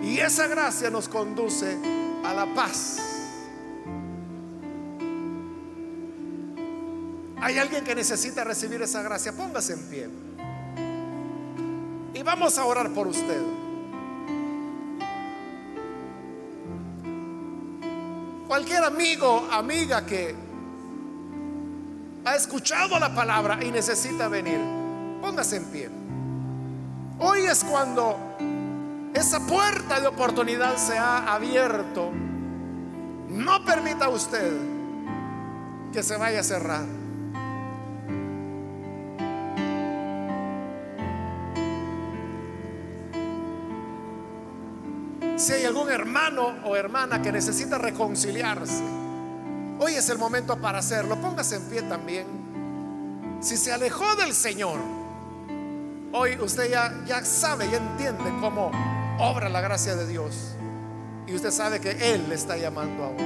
y esa gracia nos conduce a la paz. Hay alguien que necesita recibir esa gracia. Póngase en pie. Y vamos a orar por usted. Cualquier amigo, amiga que ha escuchado la palabra y necesita venir, póngase en pie. Hoy es cuando esa puerta de oportunidad se ha abierto. No permita usted que se vaya a cerrar. Si hay algún hermano o hermana que necesita reconciliarse, hoy es el momento para hacerlo. Póngase en pie también. Si se alejó del Señor, hoy usted ya, ya sabe, ya entiende cómo obra la gracia de Dios. Y usted sabe que Él le está llamando ahora.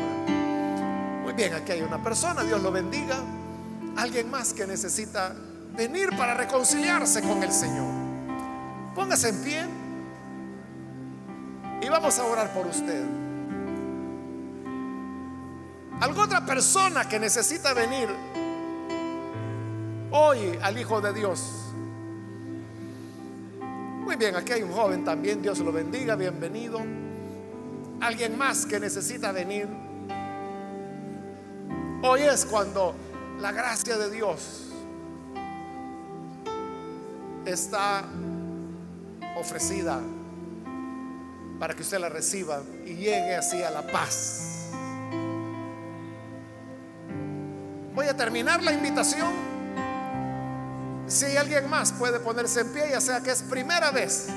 Muy bien, aquí hay una persona, Dios lo bendiga. Alguien más que necesita venir para reconciliarse con el Señor. Póngase en pie. Vamos a orar por usted. ¿Alguna otra persona que necesita venir hoy al Hijo de Dios? Muy bien, aquí hay un joven también, Dios lo bendiga, bienvenido. Alguien más que necesita venir. Hoy es cuando la gracia de Dios está ofrecida para que usted la reciba y llegue así a la paz. Voy a terminar la invitación. Si alguien más puede ponerse en pie, ya sea que es primera vez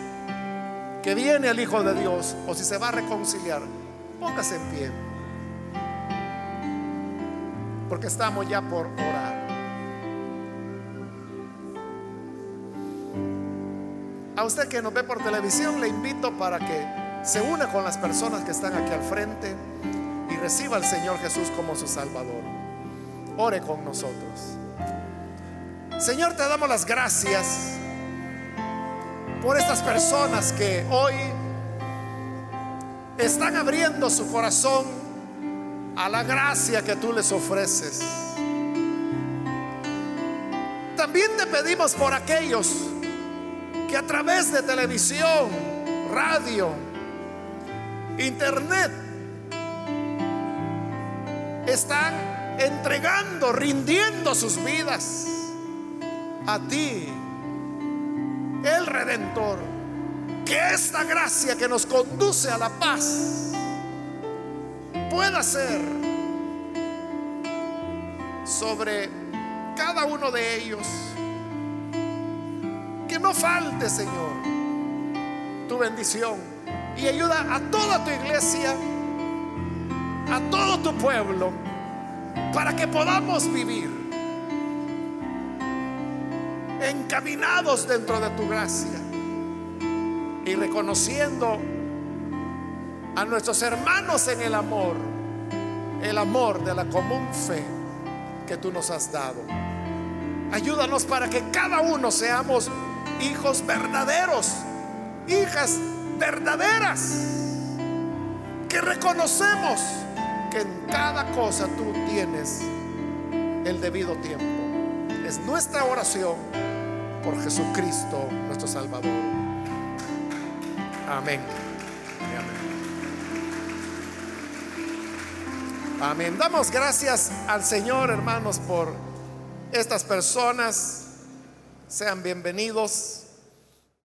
que viene el Hijo de Dios o si se va a reconciliar, póngase en pie. Porque estamos ya por orar. A usted que nos ve por televisión, le invito para que se una con las personas que están aquí al frente y reciba al Señor Jesús como su Salvador. Ore con nosotros. Señor, te damos las gracias por estas personas que hoy están abriendo su corazón a la gracia que tú les ofreces. También te pedimos por aquellos que a través de televisión, radio, internet están entregando, rindiendo sus vidas a ti, el Redentor. Que esta gracia que nos conduce a la paz pueda ser sobre cada uno de ellos. Que no falte, Señor, tu bendición y ayuda a toda tu iglesia, a todo tu pueblo, para que podamos vivir encaminados dentro de tu gracia y reconociendo a nuestros hermanos en el amor, el amor de la común fe que tú nos has dado. Ayúdanos para que cada uno seamos hijos verdaderos, hijas que reconocemos que en cada cosa tú tienes el debido tiempo. Es nuestra oración por Jesucristo nuestro Salvador. Amén. Amén. Damos gracias al Señor, hermanos, por estas personas. Sean bienvenidos.